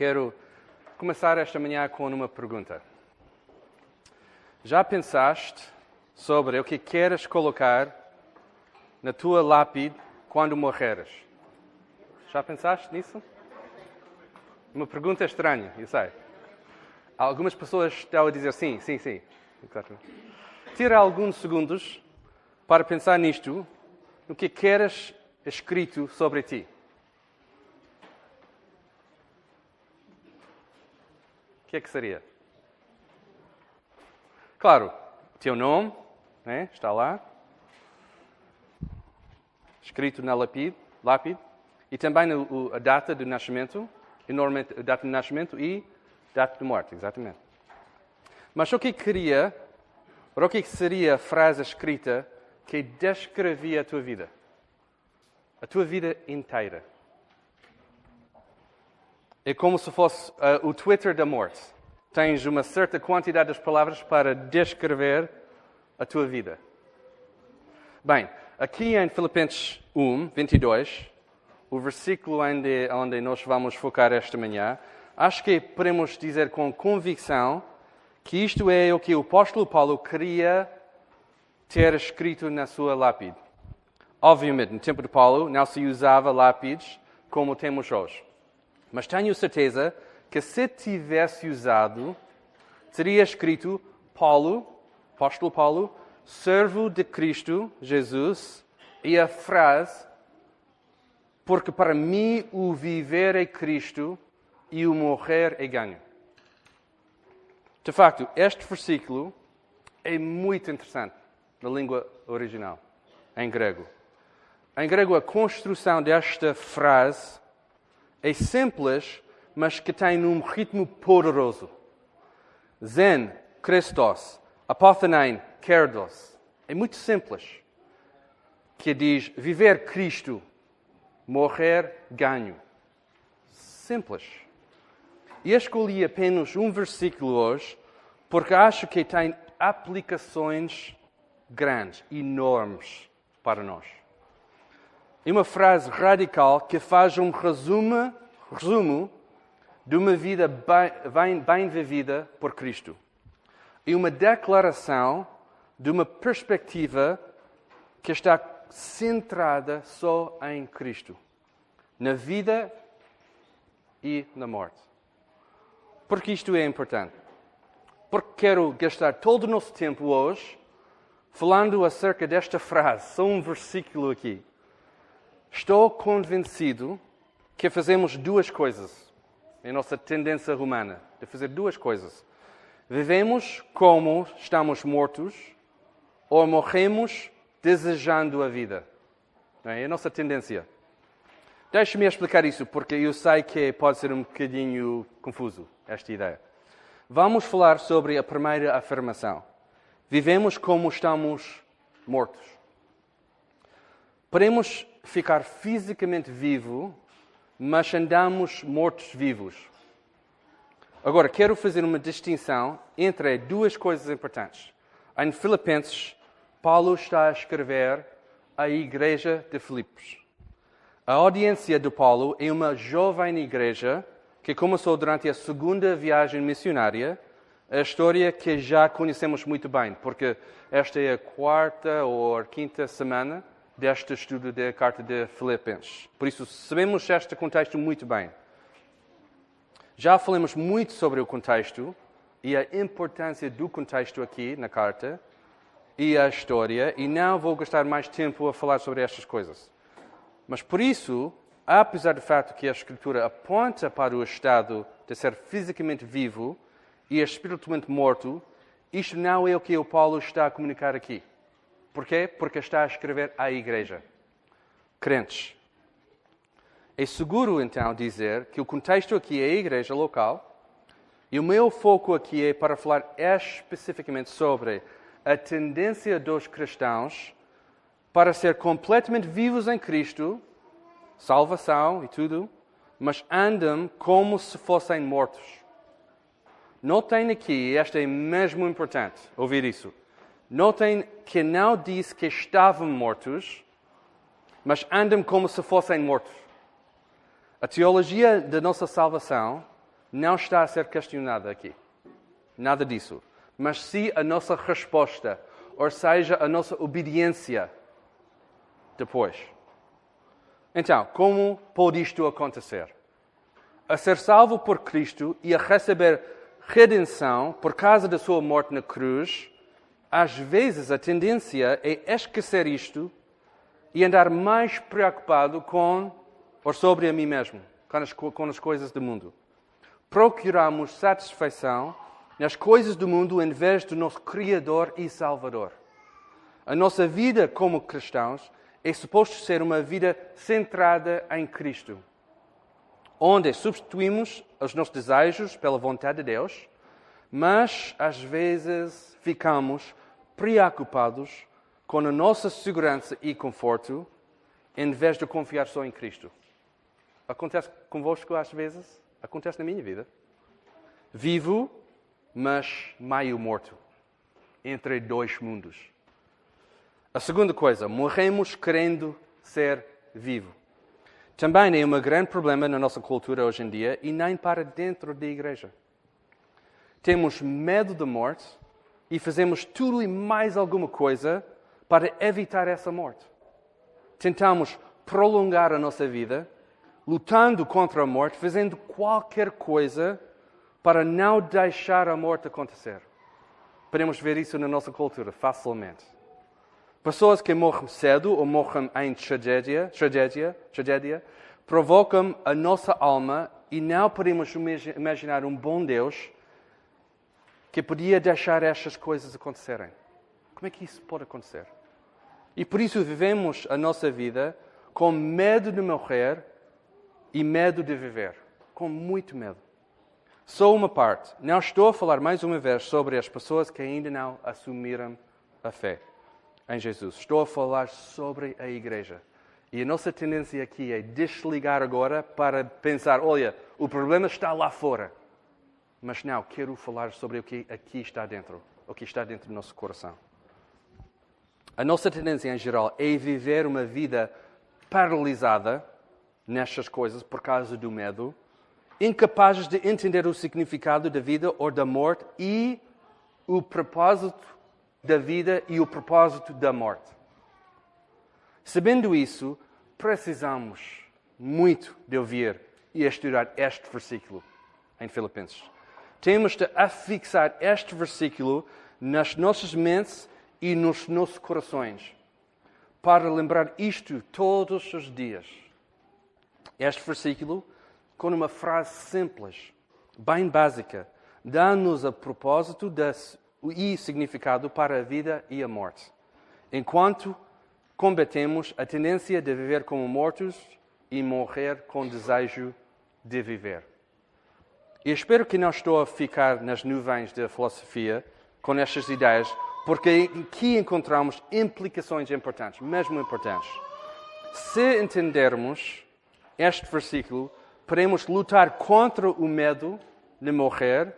Quero começar esta manhã com uma pergunta. Já pensaste sobre o que queres colocar na tua lápide quando morreres? Já pensaste nisso? Uma pergunta estranha, eu sei. Algumas pessoas estão a dizer sim, sim, sim. Tira alguns segundos para pensar nisto, no que queres escrito sobre ti. Que é que seria? Claro, teu nome né, está lá, escrito na lápide, lápide e também a data do nascimento, enormemente a data de nascimento e data de morte, exatamente. Mas o que queria, o que seria a frase escrita que descrevia a tua vida? A tua vida inteira. É como se fosse uh, o Twitter da morte. Tens uma certa quantidade de palavras para descrever a tua vida. Bem, aqui em Filipenses 1, 22, o versículo onde, onde nós vamos focar esta manhã, acho que podemos dizer com convicção que isto é o que o apóstolo Paulo queria ter escrito na sua lápide. Obviamente, no tempo de Paulo, não se usava lápides como temos hoje. Mas tenho certeza que se tivesse usado, teria escrito Paulo, apóstolo Paulo, servo de Cristo Jesus, e a frase porque para mim o viver é Cristo e o morrer é ganho. De facto, este versículo é muito interessante na língua original, em grego. Em grego, a construção desta frase é simples, mas que tem um ritmo poderoso. Zen, Christos, apothenein, kerdos. É muito simples. Que diz viver Cristo morrer, ganho. Simples. E escolhi apenas um versículo hoje porque acho que tem aplicações grandes, enormes para nós. E uma frase radical que faz um resumo, resumo de uma vida bem, bem vivida por Cristo. E uma declaração de uma perspectiva que está centrada só em Cristo, na vida e na morte. Porque isto é importante? Porque quero gastar todo o nosso tempo hoje falando acerca desta frase, só um versículo aqui. Estou convencido que fazemos duas coisas. É a nossa tendência humana de fazer duas coisas. Vivemos como estamos mortos ou morremos desejando a vida. É a nossa tendência. Deixe-me explicar isso, porque eu sei que pode ser um bocadinho confuso esta ideia. Vamos falar sobre a primeira afirmação. Vivemos como estamos mortos. Podemos ficar fisicamente vivo, mas andamos mortos-vivos. Agora, quero fazer uma distinção entre duas coisas importantes. Em Filipenses Paulo está a escrever à igreja de Filipos. A audiência de Paulo é uma jovem igreja que começou durante a segunda viagem missionária, a história que já conhecemos muito bem, porque esta é a quarta ou a quinta semana deste estudo da carta de Filipenses. Por isso, sabemos este contexto muito bem. Já falamos muito sobre o contexto e a importância do contexto aqui na carta, e a história, e não vou gastar mais tempo a falar sobre estas coisas. Mas por isso, apesar do fato que a Escritura aponta para o estado de ser fisicamente vivo e espiritualmente morto, isto não é o que o Paulo está a comunicar aqui. Porquê? Porque está a escrever à igreja. Crentes. É seguro, então, dizer que o contexto aqui é a igreja local e o meu foco aqui é para falar especificamente sobre a tendência dos cristãos para ser completamente vivos em Cristo, salvação e tudo, mas andam como se fossem mortos. Notem aqui, esta é mesmo importante, ouvir isso. Notem que não diz que estavam mortos, mas andam como se fossem mortos. A teologia da nossa salvação não está a ser questionada aqui. Nada disso. Mas sim a nossa resposta, ou seja, a nossa obediência depois. Então, como pode isto acontecer? A ser salvo por Cristo e a receber redenção por causa da sua morte na cruz, às vezes a tendência é esquecer isto e andar mais preocupado com ou sobre a mim mesmo, com as, com as coisas do mundo. Procuramos satisfação nas coisas do mundo em vez do nosso Criador e Salvador. A nossa vida como cristãos é suposto ser uma vida centrada em Cristo, onde substituímos os nossos desejos pela vontade de Deus, mas às vezes ficamos preocupados com a nossa segurança e conforto em vez de confiar só em Cristo. Acontece convosco às vezes? Acontece na minha vida. Vivo, mas meio morto, entre dois mundos. A segunda coisa, morremos querendo ser vivo. Também é um grande problema na nossa cultura hoje em dia e nem para dentro da igreja. Temos medo da morte e fazemos tudo e mais alguma coisa para evitar essa morte. Tentamos prolongar a nossa vida lutando contra a morte, fazendo qualquer coisa para não deixar a morte acontecer. Podemos ver isso na nossa cultura facilmente. Pessoas que morrem cedo ou morrem em tragédia, tragédia, tragédia provocam a nossa alma e não podemos imaginar um bom Deus que podia deixar estas coisas acontecerem. Como é que isso pode acontecer? E por isso vivemos a nossa vida com medo de morrer e medo de viver, com muito medo. Só uma parte. Não estou a falar mais uma vez sobre as pessoas que ainda não assumiram a fé em Jesus. Estou a falar sobre a igreja. E a nossa tendência aqui é desligar agora para pensar: olha, o problema está lá fora. Mas não, quero falar sobre o que aqui está dentro, o que está dentro do nosso coração. A nossa tendência em geral é viver uma vida paralisada nestas coisas por causa do medo, incapazes de entender o significado da vida ou da morte e o propósito da vida e o propósito da morte. Sabendo isso, precisamos muito de ouvir e estudar este versículo em Filipenses. Temos de afixar este versículo nas nossas mentes e nos nossos corações para lembrar isto todos os dias. Este versículo, com uma frase simples, bem básica, dá-nos a propósito e significado para a vida e a morte. Enquanto combatemos a tendência de viver como mortos e morrer com desejo de viver. E espero que não estou a ficar nas nuvens da filosofia com estas ideias, porque aqui encontramos implicações importantes, mesmo importantes. Se entendermos este versículo, podemos lutar contra o medo de morrer,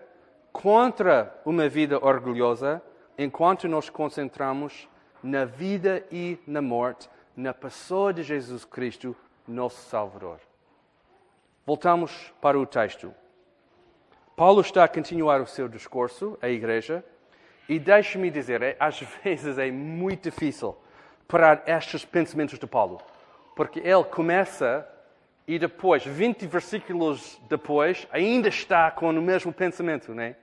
contra uma vida orgulhosa, enquanto nos concentramos na vida e na morte, na pessoa de Jesus Cristo, nosso Salvador. Voltamos para o texto. Paulo está a continuar o seu discurso à igreja e deixe-me dizer, é, às vezes é muito difícil parar estes pensamentos de Paulo, porque ele começa e depois, 20 versículos depois, ainda está com o mesmo pensamento, né?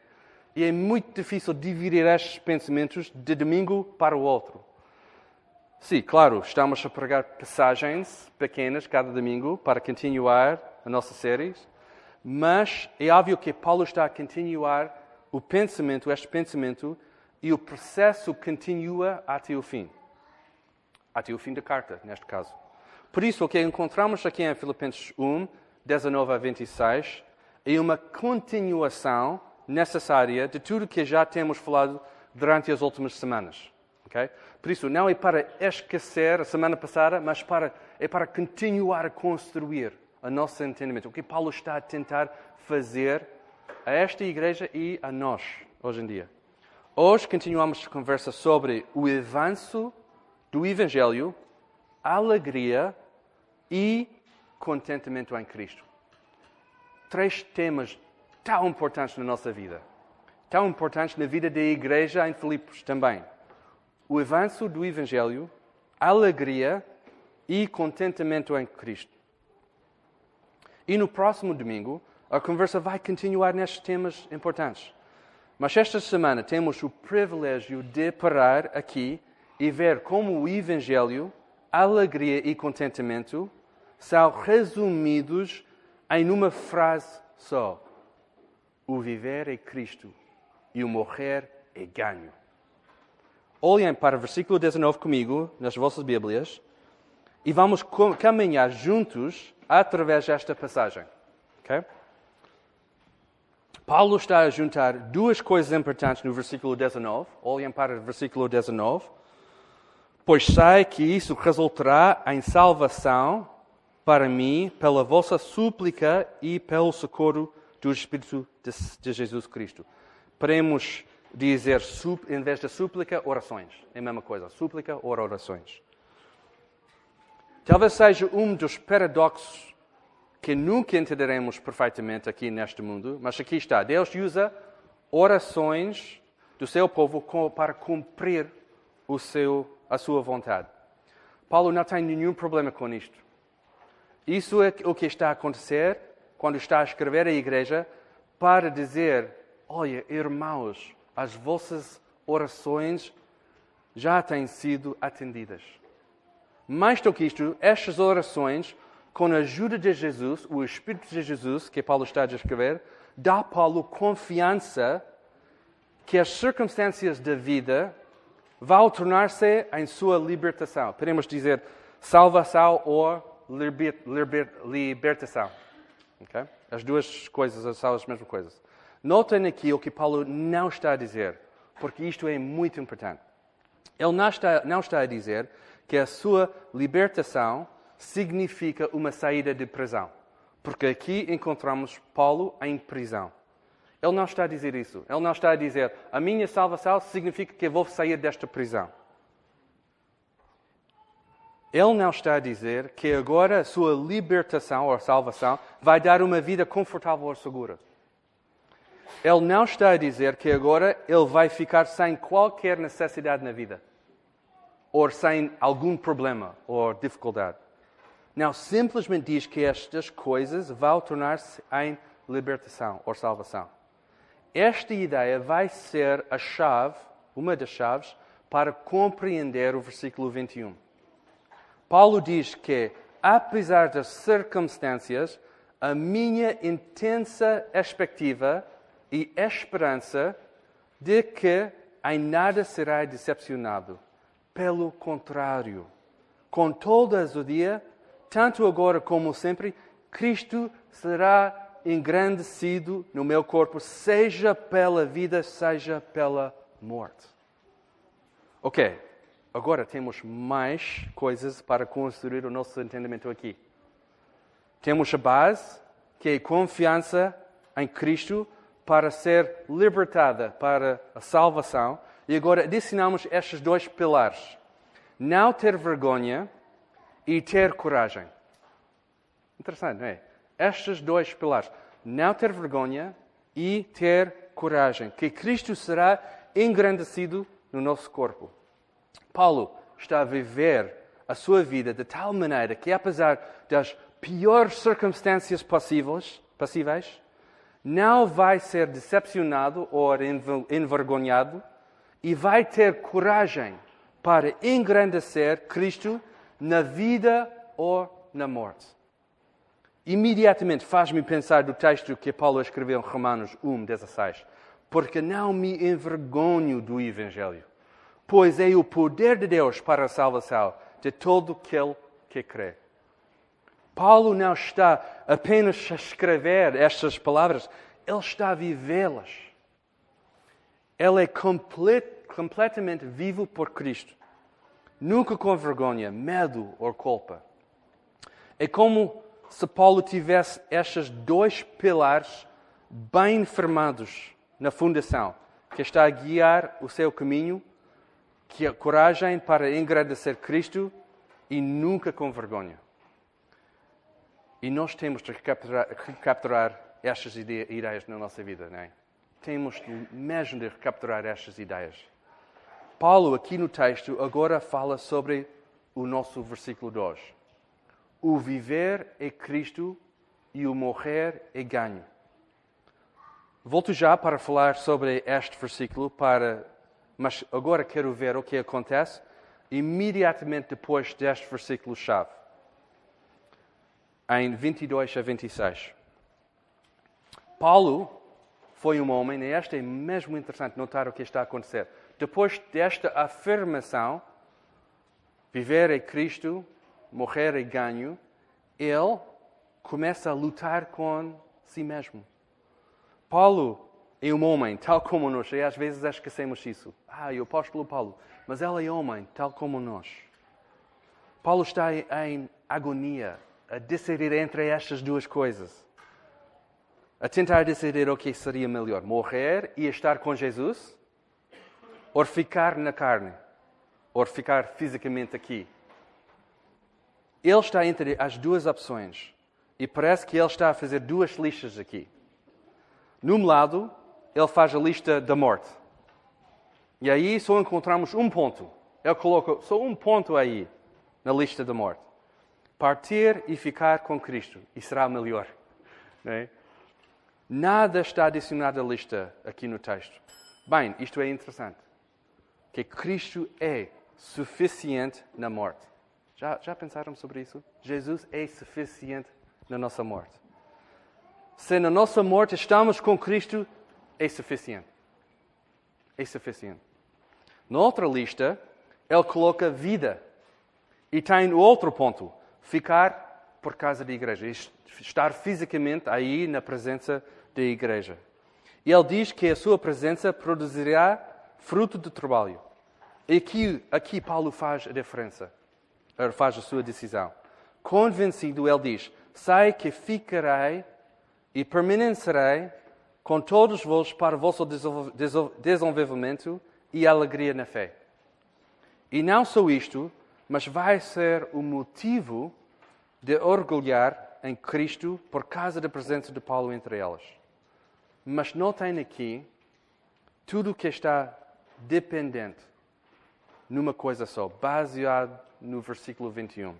E é muito difícil dividir estes pensamentos de domingo para o outro. Sim, claro, estamos a pregar passagens pequenas cada domingo para continuar a nossa série, mas é óbvio que Paulo está a continuar o pensamento, este pensamento, e o processo continua até o fim. Até o fim da carta, neste caso. Por isso, o que encontramos aqui em Filipenses 1, 19 a 26, é uma continuação necessária de tudo que já temos falado durante as últimas semanas. Okay? Por isso, não é para esquecer a semana passada, mas para, é para continuar a construir o nosso entendimento. O que Paulo está a tentar fazer a esta igreja e a nós, hoje em dia. Hoje continuamos a conversa sobre o avanço do Evangelho alegria e contentamento em Cristo. Três temas tão importantes na nossa vida. Tão importantes na vida da igreja em Filipos também. O avanço do Evangelho, alegria e contentamento em Cristo. E no próximo domingo, a conversa vai continuar nestes temas importantes. Mas esta semana temos o privilégio de parar aqui e ver como o Evangelho, alegria e contentamento são resumidos em uma frase só: O viver é Cristo e o morrer é ganho. Olhem para o versículo 19 comigo, nas vossas Bíblias, e vamos caminhar juntos através desta passagem. Okay? Paulo está a juntar duas coisas importantes no versículo 19. Olhem para o versículo 19. Pois sei que isso resultará em salvação para mim pela vossa súplica e pelo socorro do Espírito de, de Jesus Cristo. Podemos dizer, em vez de súplica, orações. É a mesma coisa. Súplica ou orações. Talvez seja um dos paradoxos que nunca entenderemos perfeitamente aqui neste mundo, mas aqui está. Deus usa orações do seu povo para cumprir o seu, a sua vontade. Paulo não tem nenhum problema com isto. Isso é o que está a acontecer quando está a escrever à igreja para dizer: Olha, irmãos, as vossas orações já têm sido atendidas. Mais do que isto, estas orações com a ajuda de Jesus, o Espírito de Jesus, que Paulo está a descrever, dá a Paulo confiança que as circunstâncias da vida vão tornar-se em sua libertação. Podemos dizer salvação ou liber, liber, libertação. Okay? As duas coisas são as mesmas coisas. Notem aqui o que Paulo não está a dizer, porque isto é muito importante. Ele não está, não está a dizer que a sua libertação significa uma saída de prisão. Porque aqui encontramos Paulo em prisão. Ele não está a dizer isso. Ele não está a dizer a minha salvação significa que eu vou sair desta prisão. Ele não está a dizer que agora a sua libertação ou salvação vai dar uma vida confortável ou segura. Ele não está a dizer que agora ele vai ficar sem qualquer necessidade na vida, ou sem algum problema ou dificuldade. Não, simplesmente diz que estas coisas vão tornar-se em libertação ou salvação. Esta ideia vai ser a chave, uma das chaves, para compreender o versículo 21. Paulo diz que, apesar das circunstâncias, a minha intensa expectativa e esperança de que em nada será decepcionado. Pelo contrário, com todas o dia tanto agora como sempre, Cristo será engrandecido no meu corpo, seja pela vida, seja pela morte. Ok, agora temos mais coisas para construir o nosso entendimento aqui. Temos a base, que é confiança em Cristo para ser libertada para a salvação. E agora adicionamos estes dois pilares. Não ter vergonha e ter coragem. Interessante, não é? Estes dois pilares. Não ter vergonha e ter coragem. Que Cristo será engrandecido no nosso corpo. Paulo está a viver a sua vida de tal maneira que, apesar das piores circunstâncias possíveis, possíveis não vai ser decepcionado ou envergonhado e vai ter coragem para engrandecer Cristo na vida ou na morte. Imediatamente faz-me pensar do texto que Paulo escreveu em Romanos 1, 16. Porque não me envergonho do Evangelho, pois é o poder de Deus para a salvação de todo aquele que crê. Paulo não está apenas a escrever estas palavras, ele está a vivê-las. Ele é complet, completamente vivo por Cristo nunca com vergonha, medo ou culpa. É como se Paulo tivesse estes dois pilares bem firmados na fundação, que está a guiar o seu caminho, que é coragem para engrandecer Cristo e nunca com vergonha. E nós temos de capturar, capturar estas ideias na nossa vida, não é? Temos mesmo de recapturar estas ideias. Paulo, aqui no texto, agora fala sobre o nosso versículo 2. O viver é Cristo e o morrer é ganho. Volto já para falar sobre este versículo, para, mas agora quero ver o que acontece imediatamente depois deste versículo-chave, em 22 a 26. Paulo foi um homem, e este é mesmo interessante notar o que está a acontecer. Depois desta afirmação, viver é Cristo, morrer é ganho, ele começa a lutar com si mesmo. Paulo é um homem, tal como nós, e às vezes esquecemos isso. Ah, o apóstolo Paulo, mas ele é homem, tal como nós. Paulo está em agonia, a decidir entre estas duas coisas. A tentar decidir o que seria melhor: morrer e estar com Jesus, ou ficar na carne, ou ficar fisicamente aqui. Ele está entre as duas opções. E parece que ele está a fazer duas listas aqui. Num lado, ele faz a lista da morte. E aí só encontramos um ponto. Ele coloca só um ponto aí na lista da morte. Partir e ficar com Cristo. E será melhor. É? Nada está adicionado à lista aqui no texto. Bem, isto é interessante. Que Cristo é suficiente na morte. Já, já pensaram sobre isso? Jesus é suficiente na nossa morte. Se na nossa morte estamos com Cristo, é suficiente. É suficiente. Na outra lista, ele coloca vida. E tem outro ponto: ficar por causa da igreja, estar fisicamente aí na presença da igreja. E ele diz que a sua presença produzirá fruto de trabalho. E aqui, aqui Paulo faz a diferença, faz a sua decisão. Convencido, ele diz: sei que ficarei e permanecerei com todos vós para o vosso desenvolvimento e alegria na fé. E não só isto, mas vai ser o motivo de orgulhar em Cristo por causa da presença de Paulo entre elas. Mas notem aqui tudo o que está dependente numa coisa só, baseado no versículo 21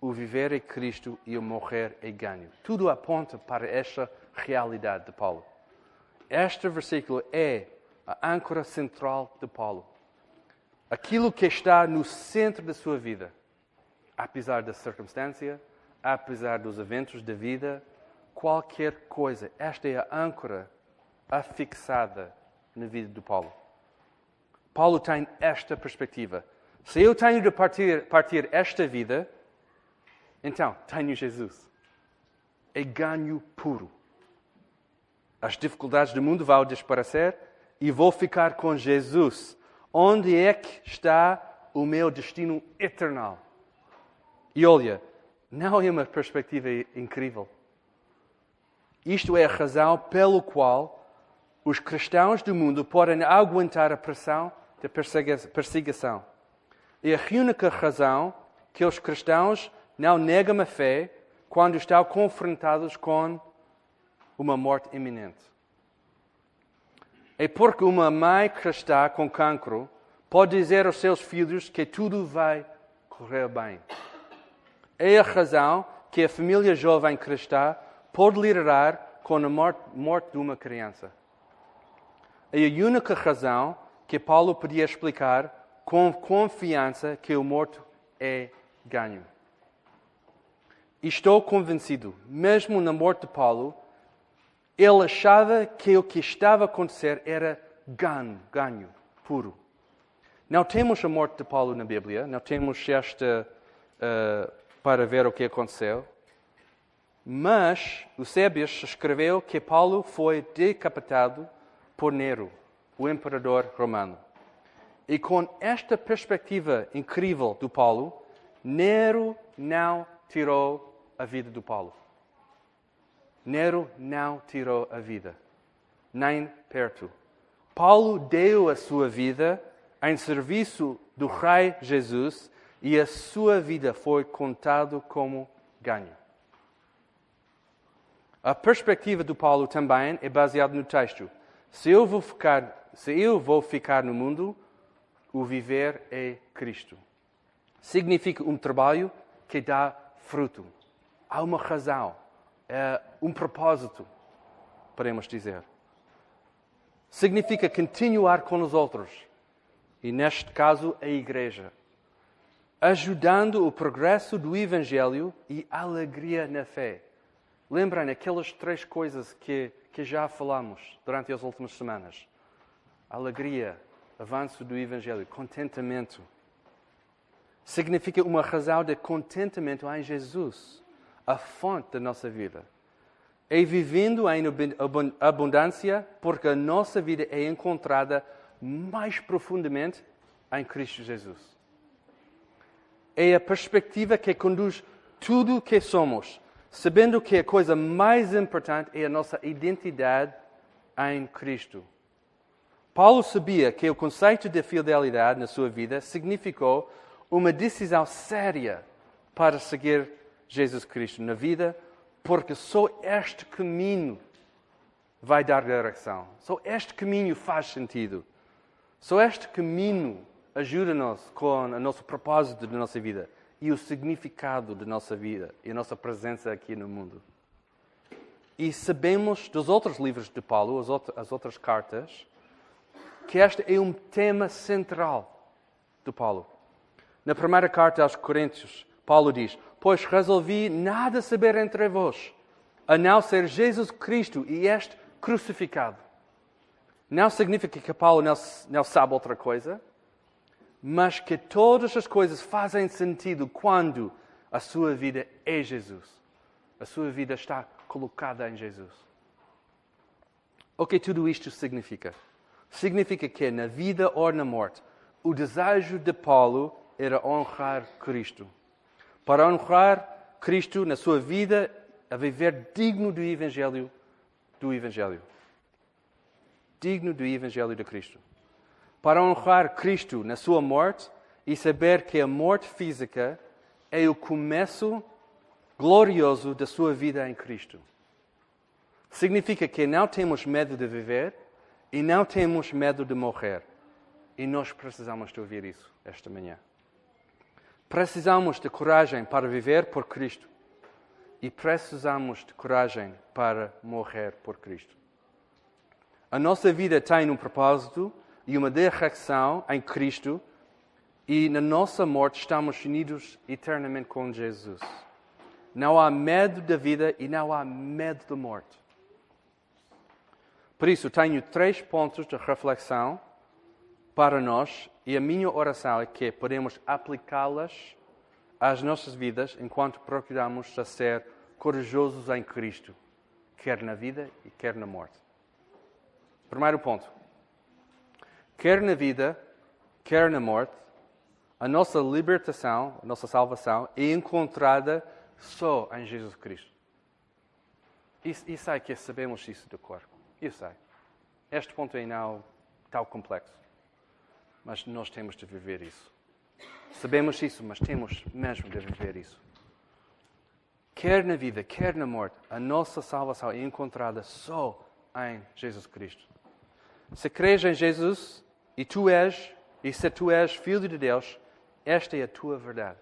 o viver é Cristo e o morrer é ganho. Tudo aponta para esta realidade de Paulo. Este versículo é a âncora central de Paulo. Aquilo que está no centro da sua vida, apesar da circunstância, apesar dos eventos da vida, qualquer coisa, esta é a âncora afixada na vida de Paulo. Paulo tem esta perspectiva. Se eu tenho de partir, partir esta vida, então, tenho Jesus. É ganho puro. As dificuldades do mundo vão desaparecer e vou ficar com Jesus. Onde é que está o meu destino eterno? E olha, não é uma perspectiva incrível. Isto é a razão pelo qual os cristãos do mundo podem aguentar a pressão da perseguição. É a única razão que os cristãos não negam a fé quando estão confrontados com uma morte iminente. É porque uma mãe está com cancro pode dizer aos seus filhos que tudo vai correr bem. É a razão que a família jovem cristã pode lidar com a morte, morte de uma criança. A única razão que Paulo podia explicar com confiança que o morto é ganho. Estou convencido, mesmo na morte de Paulo, ele achava que o que estava a acontecer era ganho, ganho puro. Não temos a morte de Paulo na Bíblia, não temos esta uh, para ver o que aconteceu, mas o Sébias escreveu que Paulo foi decapitado por Nero, o imperador romano. E com esta perspectiva incrível do Paulo, Nero não tirou a vida do Paulo. Nero não tirou a vida, nem perto. Paulo deu a sua vida em serviço do Rei Jesus e a sua vida foi contado como ganho. A perspectiva do Paulo também é baseada no texto. Se eu vou ficar, se eu vou ficar no mundo, o viver é Cristo. Significa um trabalho que dá fruto. Há uma razão, é um propósito, podemos dizer. Significa continuar com os outros. E neste caso, a igreja. Ajudando o progresso do Evangelho e alegria na fé. Lembrem aquelas três coisas que, que já falamos durante as últimas semanas: alegria, avanço do Evangelho, contentamento. Significa uma razão de contentamento em Jesus, a fonte da nossa vida. É vivendo em abundância porque a nossa vida é encontrada mais profundamente em Cristo Jesus. É a perspectiva que conduz tudo o que somos sabendo que a coisa mais importante é a nossa identidade em Cristo. Paulo sabia que o conceito de fidelidade na sua vida significou uma decisão séria para seguir Jesus Cristo na vida, porque só este caminho vai dar direção. Só este caminho faz sentido. Só este caminho ajuda-nos com o nosso propósito da nossa vida e o significado da nossa vida e a nossa presença aqui no mundo. E sabemos dos outros livros de Paulo, as outras cartas, que este é um tema central de Paulo. Na primeira carta aos Coríntios, Paulo diz: Pois resolvi nada saber entre vós, a não ser Jesus Cristo e este crucificado. Não significa que Paulo não, não sabe outra coisa, mas que todas as coisas fazem sentido quando a sua vida é Jesus. A sua vida está colocada em Jesus. O que tudo isto significa? Significa que na vida ou na morte, o desejo de Paulo era honrar Cristo. Para honrar Cristo na sua vida, a viver digno do Evangelho do Evangelho. Digno do Evangelho de Cristo para honrar Cristo na sua morte e saber que a morte física é o começo glorioso da sua vida em Cristo. Significa que não temos medo de viver e não temos medo de morrer. E nós precisamos de ouvir isso esta manhã. Precisamos de coragem para viver por Cristo e precisamos de coragem para morrer por Cristo. A nossa vida tem um propósito e uma direção em Cristo, e na nossa morte estamos unidos eternamente com Jesus. Não há medo da vida e não há medo da morte. Por isso, tenho três pontos de reflexão para nós e a minha oração é que podemos aplicá-las às nossas vidas enquanto procuramos ser corajosos em Cristo, quer na vida e quer na morte. Primeiro ponto quer na vida, quer na morte, a nossa libertação, a nossa salvação é encontrada só em Jesus Cristo. E, e sei que sabemos isso de cor. Eu sei. Este ponto é não tão complexo. Mas nós temos de viver isso. Sabemos isso, mas temos mesmo de viver isso. Quer na vida, quer na morte, a nossa salvação é encontrada só em Jesus Cristo. Se crês em Jesus, e tu és, e se tu és filho de Deus, esta é a tua verdade.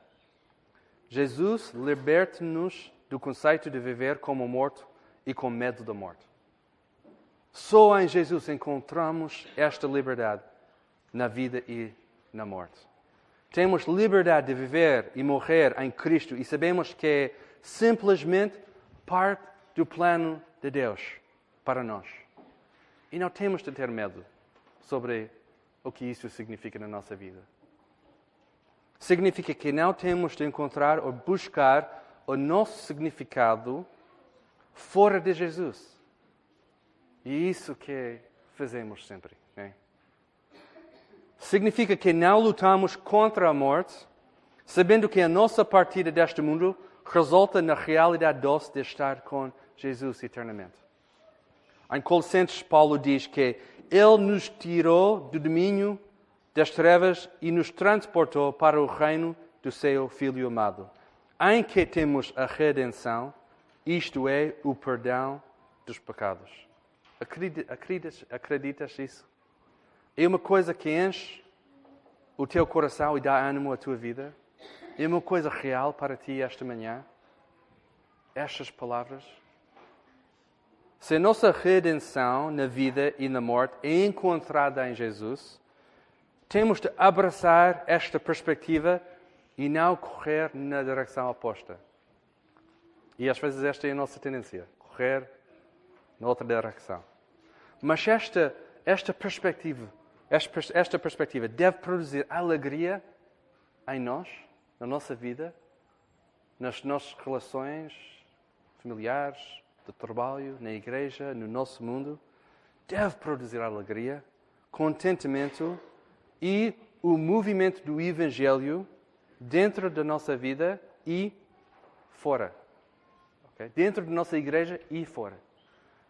Jesus liberta-nos do conceito de viver como morto e com medo da morte. Só em Jesus encontramos esta liberdade na vida e na morte. Temos liberdade de viver e morrer em Cristo e sabemos que é simplesmente parte do plano de Deus para nós. E não temos de ter medo sobre o que isso significa na nossa vida. Significa que não temos de encontrar ou buscar o nosso significado fora de Jesus. E isso que fazemos sempre. Né? Significa que não lutamos contra a morte, sabendo que a nossa partida deste mundo resulta na realidade doce de estar com Jesus eternamente. Em Colossenses, Paulo diz que ele nos tirou do domínio das trevas e nos transportou para o reino do seu Filho amado, em que temos a redenção, isto é, o perdão dos pecados. Acreditas, acreditas nisso? É uma coisa que enche o teu coração e dá ânimo à tua vida? É uma coisa real para ti esta manhã? Estas palavras? Se a nossa redenção na vida e na morte é encontrada em Jesus, temos de abraçar esta perspectiva e não correr na direção oposta. E às vezes esta é a nossa tendência, correr na outra direção. Mas esta, esta perspectiva, esta, esta perspectiva deve produzir alegria em nós, na nossa vida, nas nossas relações familiares, de trabalho, na igreja, no nosso mundo. Deve produzir alegria, contentamento e o movimento do Evangelho dentro da nossa vida e fora. Okay? Dentro da nossa igreja e fora.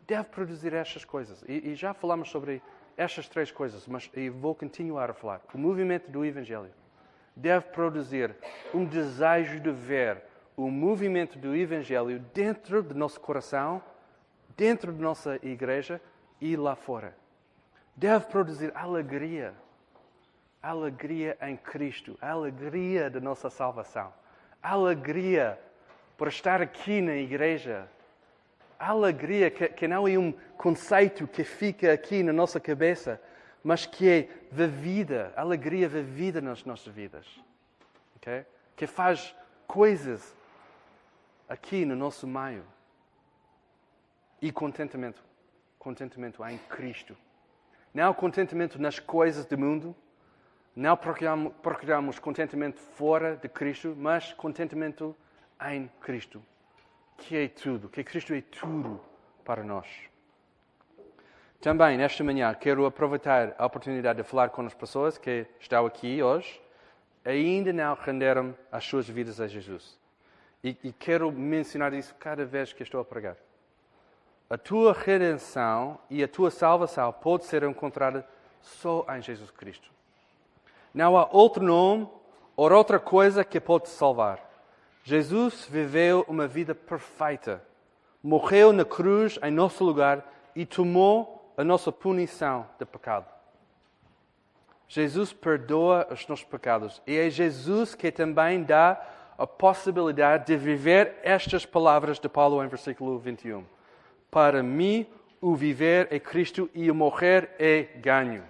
Deve produzir estas coisas. E, e já falamos sobre estas três coisas, mas eu vou continuar a falar. O movimento do Evangelho deve produzir um desejo de ver o movimento do Evangelho dentro do nosso coração, dentro da nossa igreja e lá fora. Deve produzir alegria alegria em Cristo, alegria da nossa salvação, alegria por estar aqui na igreja, alegria que, que não é um conceito que fica aqui na nossa cabeça, mas que é vivida, alegria vivida nas nossas vidas. Okay? Que faz coisas aqui no nosso meio. E contentamento. Contentamento em Cristo. Não contentamento nas coisas do mundo, não procuramos, procuramos contentamento fora de Cristo, mas contentamento em Cristo, que é tudo, que Cristo é tudo para nós. Também, nesta manhã, quero aproveitar a oportunidade de falar com as pessoas que estão aqui hoje ainda não renderam as suas vidas a Jesus. E, e quero mencionar isso cada vez que estou a pregar. A tua redenção e a tua salvação pode ser encontrada só em Jesus Cristo. Não há outro nome ou outra coisa que pode salvar. Jesus viveu uma vida perfeita. Morreu na cruz em nosso lugar e tomou a nossa punição de pecado. Jesus perdoa os nossos pecados e é Jesus que também dá a possibilidade de viver estas palavras de Paulo em versículo 21. Para mim, o viver é Cristo e o morrer é ganho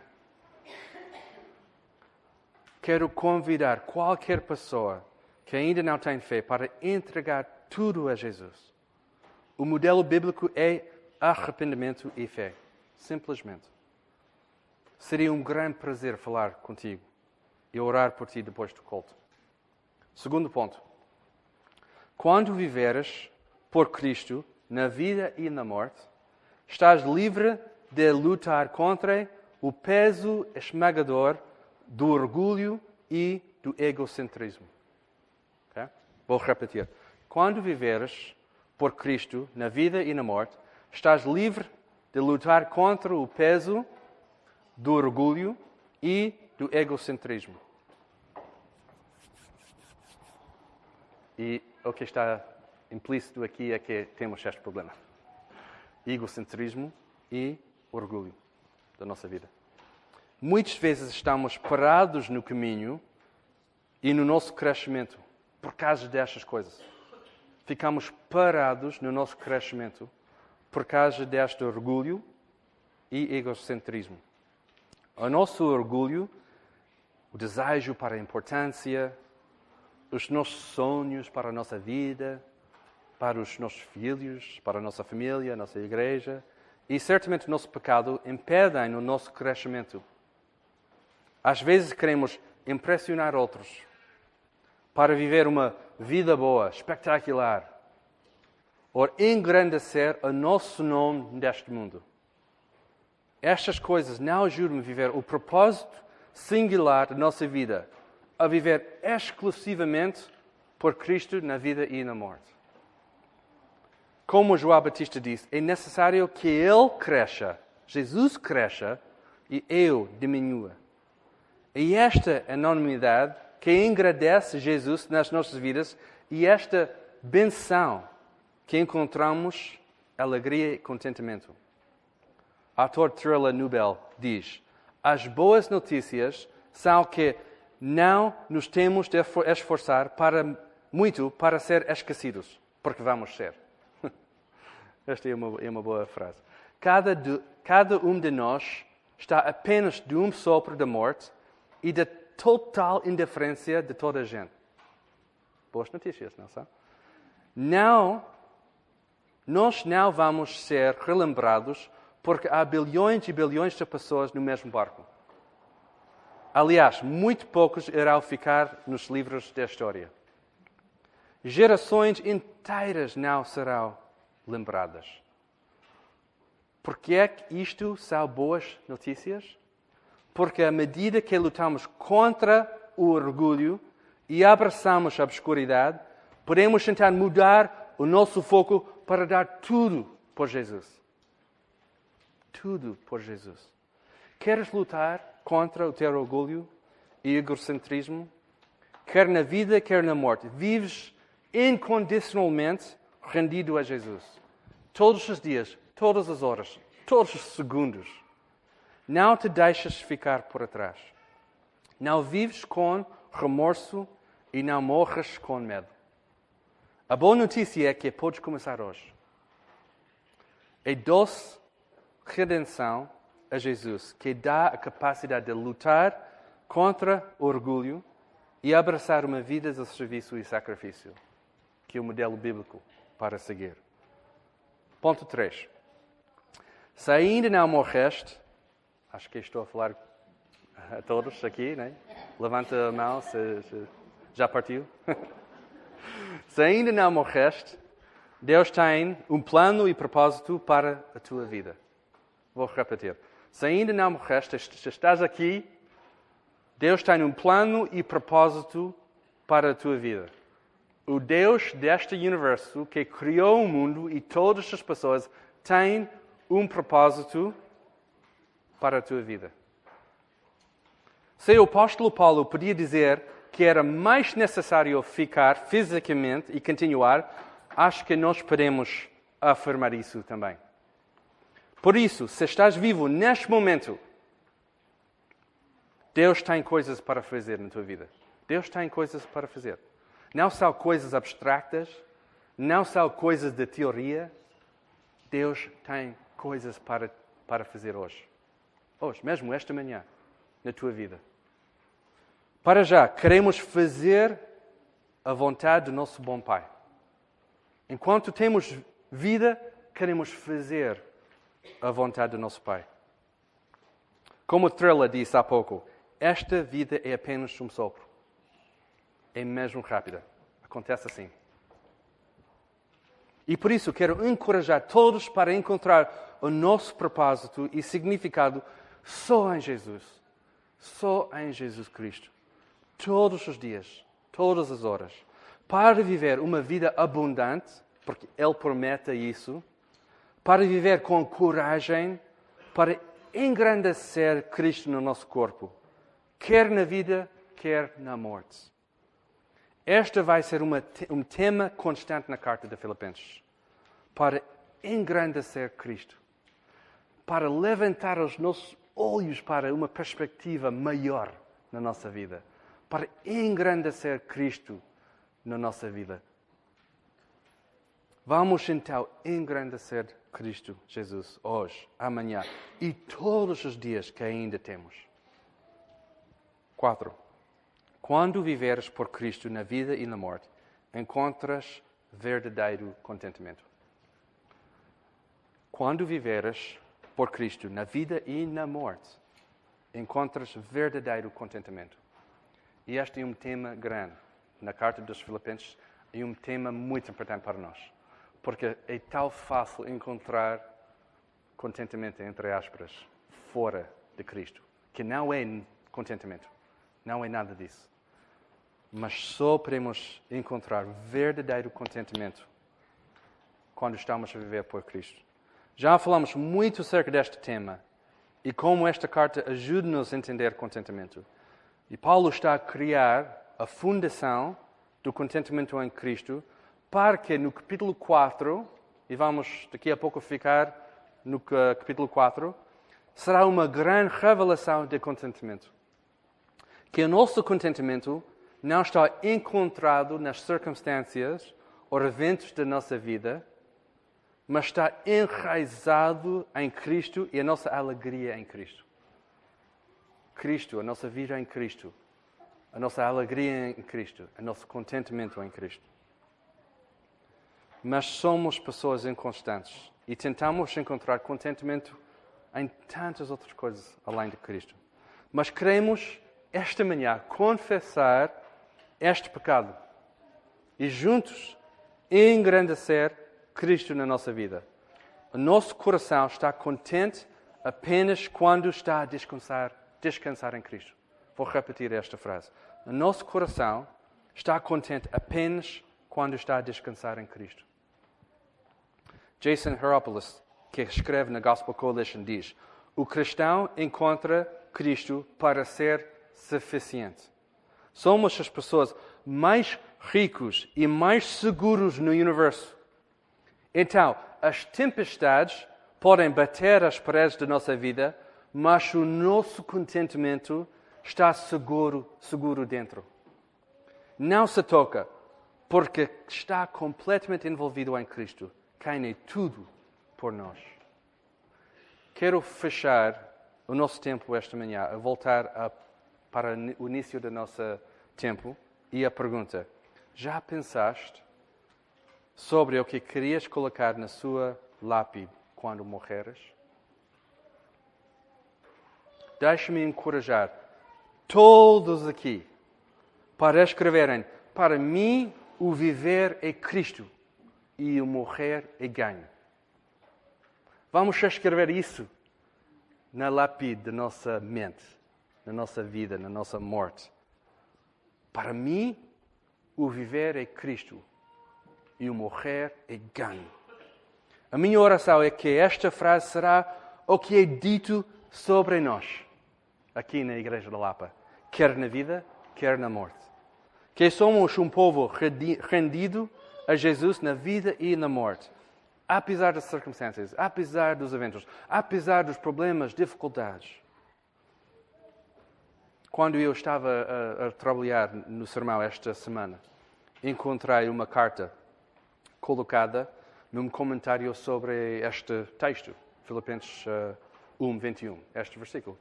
quero convidar qualquer pessoa que ainda não tem fé para entregar tudo a Jesus. O modelo bíblico é arrependimento e fé. Simplesmente. Seria um grande prazer falar contigo e orar por ti depois do culto. Segundo ponto. Quando viveres por Cristo na vida e na morte, estás livre de lutar contra o peso esmagador do orgulho e do egocentrismo. Okay? Vou repetir. Quando viveres por Cristo na vida e na morte, estás livre de lutar contra o peso do orgulho e do egocentrismo. E o que está implícito aqui é que temos este problema: egocentrismo e orgulho da nossa vida. Muitas vezes estamos parados no caminho e no nosso crescimento por causa destas coisas. Ficamos parados no nosso crescimento por causa deste orgulho e egocentrismo. O nosso orgulho, o desejo para a importância, os nossos sonhos para a nossa vida, para os nossos filhos, para a nossa família, a nossa igreja, e certamente o nosso pecado impedem o nosso crescimento. Às vezes queremos impressionar outros para viver uma vida boa, espetacular, ou engrandecer o nosso nome neste mundo. Estas coisas não ajudam a viver o propósito singular da nossa vida, a viver exclusivamente por Cristo na vida e na morte. Como João Batista disse, é necessário que Ele cresça, Jesus cresça e eu diminua. E esta anonimidade que engrandece Jesus nas nossas vidas e esta benção que encontramos alegria e contentamento. O ator Trilla Nubel diz: As boas notícias são que não nos temos de esforçar para, muito para ser esquecidos, porque vamos ser. Esta é uma, é uma boa frase. Cada, de, cada um de nós está apenas de um sopro da morte e da total indiferença de toda a gente. Boas notícias, não são? Não, nós não vamos ser relembrados porque há bilhões e bilhões de pessoas no mesmo barco. Aliás, muito poucos irão ficar nos livros da história. Gerações inteiras não serão lembradas. Porque é que isto são boas notícias? Porque à medida que lutamos contra o orgulho e abraçamos a obscuridade, podemos tentar mudar o nosso foco para dar tudo por Jesus. Tudo por Jesus. Queres lutar contra o teu orgulho e egocentrismo? Quer na vida, quer na morte. Vives incondicionalmente rendido a Jesus. Todos os dias, todas as horas, todos os segundos. Não te deixas ficar por trás. Não vives com remorso e não morres com medo. A boa notícia é que podes começar hoje. É doce redenção a Jesus que dá a capacidade de lutar contra o orgulho e abraçar uma vida de serviço e sacrifício, que é o modelo bíblico para seguir. Ponto 3. Se ainda não morreste, acho que estou a falar a todos aqui, né? Levanta a mão se, se já partiu. se ainda não morreste, Deus tem um plano e propósito para a tua vida. Vou repetir. Se ainda não morreste, se estás aqui, Deus tem um plano e propósito para a tua vida. O Deus deste universo que criou o mundo e todas as pessoas tem um propósito para a tua vida. Se o apóstolo Paulo podia dizer que era mais necessário ficar fisicamente e continuar, acho que nós podemos afirmar isso também. Por isso, se estás vivo neste momento, Deus tem coisas para fazer na tua vida. Deus tem coisas para fazer. Não são coisas abstratas, não são coisas de teoria. Deus tem coisas para, para fazer hoje. Hoje, mesmo esta manhã, na tua vida. Para já, queremos fazer a vontade do nosso bom Pai. Enquanto temos vida, queremos fazer a vontade do nosso Pai. Como Trella disse há pouco, esta vida é apenas um sopro. É mesmo rápida. Acontece assim. E por isso quero encorajar todos para encontrar o nosso propósito e significado só em Jesus. Só em Jesus Cristo. Todos os dias, todas as horas. Para viver uma vida abundante, porque Ele promete isso, para viver com coragem, para engrandecer Cristo no nosso corpo, quer na vida, quer na morte. Este vai ser uma, um tema constante na carta de Filipenses. Para engrandecer Cristo. Para levantar os nossos olhos para uma perspectiva maior na nossa vida. Para engrandecer Cristo na nossa vida. Vamos então engrandecer Cristo Jesus hoje, amanhã e todos os dias que ainda temos. 4. Quando viveres por Cristo na vida e na morte, encontras verdadeiro contentamento. Quando viveres por Cristo na vida e na morte, encontras verdadeiro contentamento. E este é um tema grande na carta dos Filipenses e um tema muito importante para nós. Porque é tão fácil encontrar contentamento, entre aspas, fora de Cristo, que não é contentamento. Não é nada disso mas só podemos encontrar verdadeiro contentamento quando estamos a viver por Cristo. Já falamos muito acerca deste tema e como esta carta ajuda-nos a entender contentamento. E Paulo está a criar a fundação do contentamento em Cristo para que no capítulo 4, e vamos daqui a pouco ficar no capítulo 4, será uma grande revelação de contentamento. Que o nosso contentamento não está encontrado nas circunstâncias ou eventos da nossa vida, mas está enraizado em Cristo e a nossa alegria em Cristo. Cristo, a nossa vida em Cristo, a nossa alegria em Cristo, o nosso contentamento em Cristo. Mas somos pessoas inconstantes e tentamos encontrar contentamento em tantas outras coisas além de Cristo. Mas queremos esta manhã confessar este pecado e juntos engrandecer Cristo na nossa vida. O nosso coração está contente apenas quando está a descansar, descansar em Cristo. Vou repetir esta frase. O nosso coração está contente apenas quando está a descansar em Cristo. Jason Heropoulos, que escreve na Gospel Coalition, diz: O cristão encontra Cristo para ser suficiente. Somos as pessoas mais ricos e mais seguros no universo. Então, as tempestades podem bater as paredes da nossa vida, mas o nosso contentamento está seguro, seguro dentro. Não se toca, porque está completamente envolvido em Cristo. Quem é tudo por nós. Quero fechar o nosso tempo esta manhã, a voltar a, para o início do nosso tempo e a pergunta: já pensaste sobre o que querias colocar na sua lápide quando morreres? Deixe-me encorajar todos aqui para escreverem: Para mim, o viver é Cristo e o morrer é ganho. Vamos escrever isso na lápide da nossa mente, na nossa vida, na nossa morte. Para mim, o viver é Cristo e o morrer é ganho. A minha oração é que esta frase será o que é dito sobre nós, aqui na Igreja da Lapa, quer na vida, quer na morte. Que somos um povo rendido a Jesus na vida e na morte. Apesar das circunstâncias, apesar dos eventos, apesar dos problemas, dificuldades. Quando eu estava a, a trabalhar no sermão esta semana, encontrei uma carta colocada num comentário sobre este texto, Filipenses 1, 21, este versículo.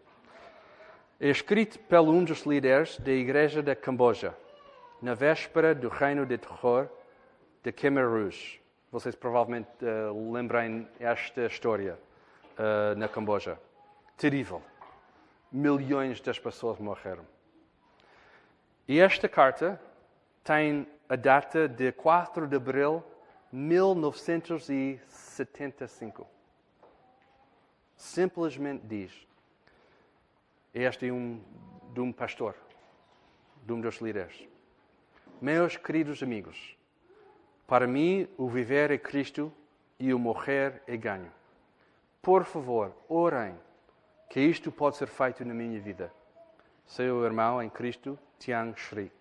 É escrito pelo um dos líderes da Igreja da Camboja, na véspera do reino de terror de Khmer Rouge. Vocês provavelmente uh, lembrem esta história uh, na Camboja. Terrível. Milhões das pessoas morreram. E esta carta tem a data de 4 de abril de 1975. Simplesmente diz: Este é um, de um pastor, de um dos líderes. Meus queridos amigos, para mim, o viver é Cristo e o morrer é ganho. Por favor, orem que isto pode ser feito na minha vida. Seu irmão em Cristo, Tiang Shri.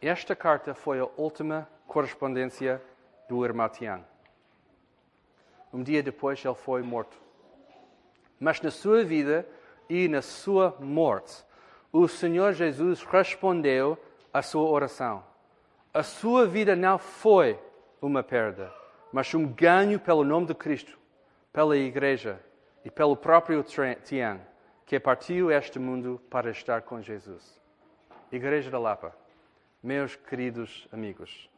Esta carta foi a última correspondência do irmão Tiang. Um dia depois ele foi morto. Mas na sua vida e na sua morte, o Senhor Jesus respondeu à sua oração a sua vida não foi uma perda, mas um ganho pelo nome de Cristo, pela Igreja e pelo próprio Tian, que partiu este mundo para estar com Jesus. Igreja da Lapa, meus queridos amigos,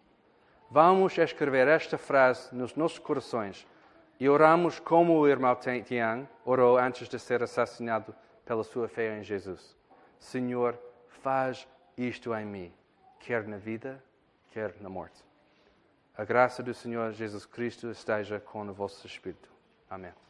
vamos escrever esta frase nos nossos corações e oramos como o irmão Tian orou antes de ser assassinado pela sua fé em Jesus. Senhor, faz isto em mim, quer na vida, quer na morte. A graça do Senhor Jesus Cristo esteja com o vosso espírito. Amém.